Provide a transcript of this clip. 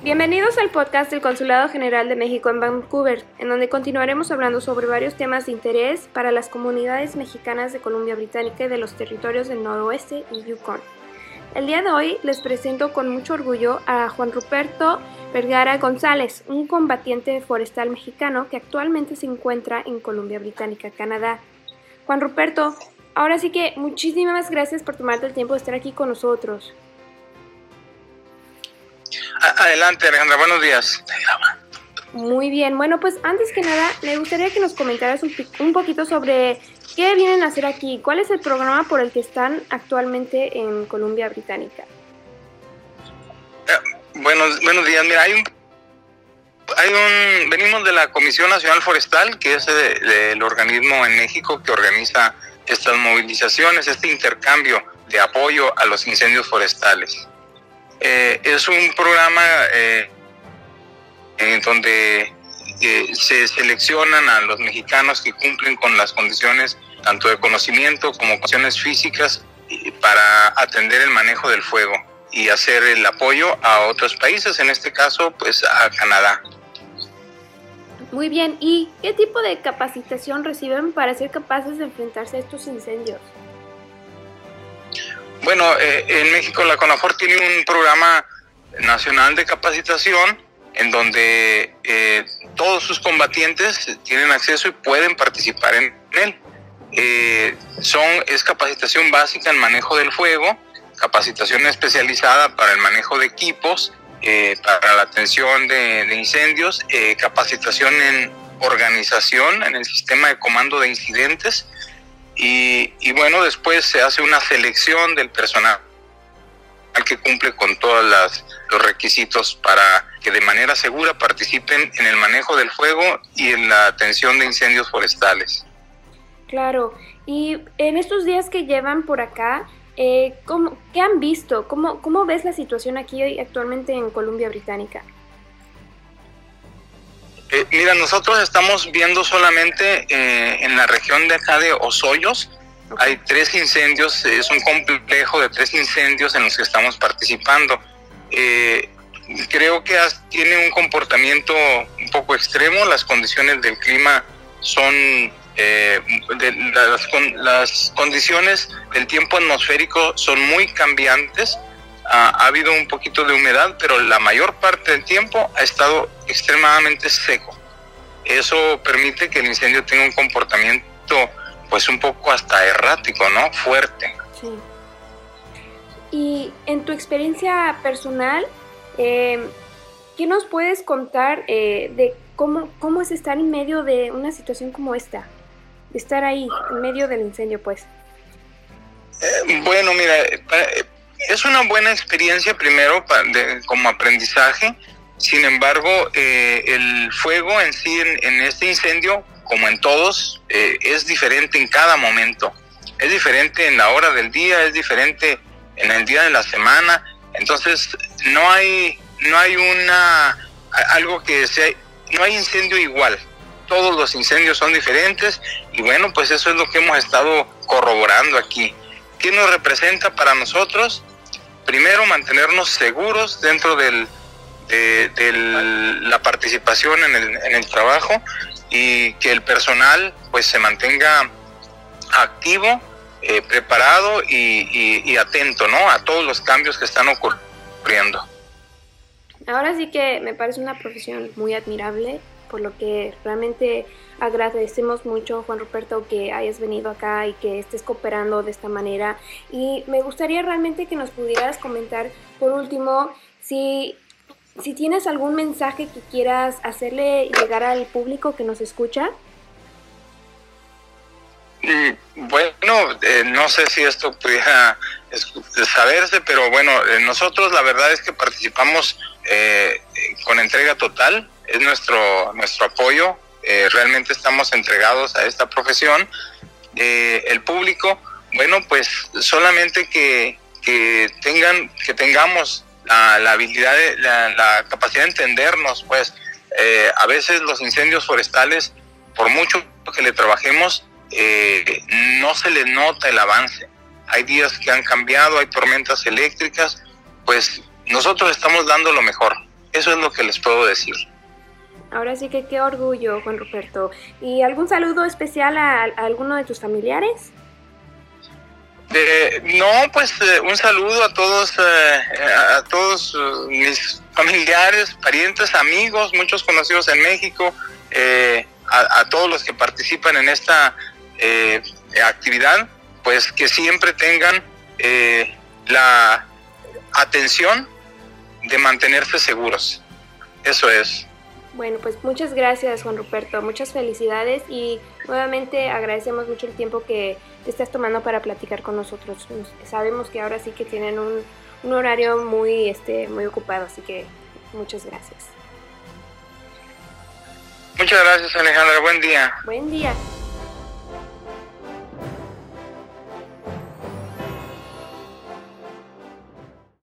Bienvenidos al podcast del Consulado General de México en Vancouver, en donde continuaremos hablando sobre varios temas de interés para las comunidades mexicanas de Columbia Británica y de los territorios del noroeste y Yukon. El día de hoy les presento con mucho orgullo a Juan Ruperto Vergara González, un combatiente forestal mexicano que actualmente se encuentra en Columbia Británica, Canadá. Juan Ruperto, ahora sí que muchísimas gracias por tomarte el tiempo de estar aquí con nosotros. Adelante, Alejandra, buenos días. Muy bien, bueno, pues antes que nada, me gustaría que nos comentaras un, poquito sobre qué vienen a hacer aquí, cuál es el programa por el que están actualmente en Columbia Británica. Eh, buenos, buenos días, mira, hay un, hay un, venimos de la Comisión Nacional Forestal, que es el organismo en México que organiza estas movilizaciones, este intercambio de apoyo a los incendios forestales. Eh, es un programa eh, en donde eh, se seleccionan a los mexicanos que cumplen con las condiciones tanto de conocimiento como condiciones físicas para atender el manejo del fuego y hacer el apoyo a otros países, en este caso pues a Canadá. Muy bien, ¿y qué tipo de capacitación reciben para ser capaces de enfrentarse a estos incendios? Bueno, eh, en México la CONAFOR tiene un programa nacional de capacitación en donde eh, todos sus combatientes tienen acceso y pueden participar en él. Eh, son, es capacitación básica en manejo del fuego, capacitación especializada para el manejo de equipos, para la atención de, de incendios, capacitación en organización, en el sistema de comando de incidentes, y, bueno, después se hace una selección del personal que cumple con todos los requisitos para que de manera segura participen en el manejo del fuego y en la atención de incendios forestales. Claro, y en estos días que llevan por acá, eh, ¿qué han visto? ¿Cómo, ¿Cómo ves la situación aquí actualmente en Columbia Británica? Eh, mira, nosotros estamos viendo solamente eh, en la región de acá de Osoyos. Hay tres incendios, es un complejo de tres incendios en los que estamos participando. Eh, creo que tiene un comportamiento un poco extremo, las condiciones del clima son las, las, condiciones del tiempo atmosférico son muy cambiantes ha, habido un poquito de humedad, pero la mayor parte del tiempo ha estado extremadamente seco. Eso permite que el incendio tenga un comportamiento pues un poco hasta errático, ¿no? Fuerte. Sí. Y en tu experiencia personal, eh, ¿qué nos puedes contar eh, de cómo, cómo es estar en medio de una situación como esta? De estar ahí, en medio del incendio, pues. Eh, bueno, mira, es una buena experiencia primero como aprendizaje, sin embargo, eh, el fuego en sí, en, este incendio, como en todos, eh, es diferente en cada momento. Es diferente en la hora del día, es diferente en el día de la semana. Entonces, no hay, no hay una, algo que sea, no hay incendio igual. Todos los incendios son diferentes y bueno, pues eso es lo que hemos estado corroborando aquí. ¿Qué nos representa para nosotros? primero mantenernos seguros dentro de, la participación en el, en el trabajo y que el personal pues se mantenga activo, eh, preparado y, y, atento ¿no? a todos los cambios que están ocurriendo. Ahora sí que me parece una profesión muy admirable, por lo que realmente agradecemos mucho, Juan Ruperto, que hayas venido acá y que estés cooperando de esta manera. Y me gustaría realmente que nos pudieras comentar, por último, si, si tienes algún mensaje que quieras hacerle llegar al público que nos escucha. Mm, bueno, eh, no sé si esto pudiera saberse, pero bueno, eh, nosotros la verdad es que participamos eh, con entrega total, es nuestro, nuestro apoyo eh, realmente estamos entregados a esta profesión. Eh, el público, bueno, pues solamente que, que tengan, que tengamos la, habilidad, la, capacidad de entendernos, pues eh, a veces los incendios forestales, por mucho que le trabajemos, no se le nota el avance. Hay días que han cambiado, hay tormentas eléctricas, pues nosotros estamos dando lo mejor. Eso es lo que les puedo decir. Ahora sí que qué orgullo, Juan Ruperto. ¿Y algún saludo especial a, alguno de tus familiares? Eh, no, pues eh, un saludo a todos, eh, a todos mis familiares, parientes, amigos, muchos conocidos en México, a, a, todos los que participan en esta actividad, pues que siempre tengan la atención de mantenerse seguros. Eso es. Bueno, pues muchas gracias Juan Ruperto, muchas felicidades y nuevamente agradecemos mucho el tiempo que te estás tomando para platicar con nosotros. Sabemos que ahora sí que tienen un, un horario muy, este, muy ocupado, así que muchas gracias. Muchas gracias Alejandra, buen día. Buen día.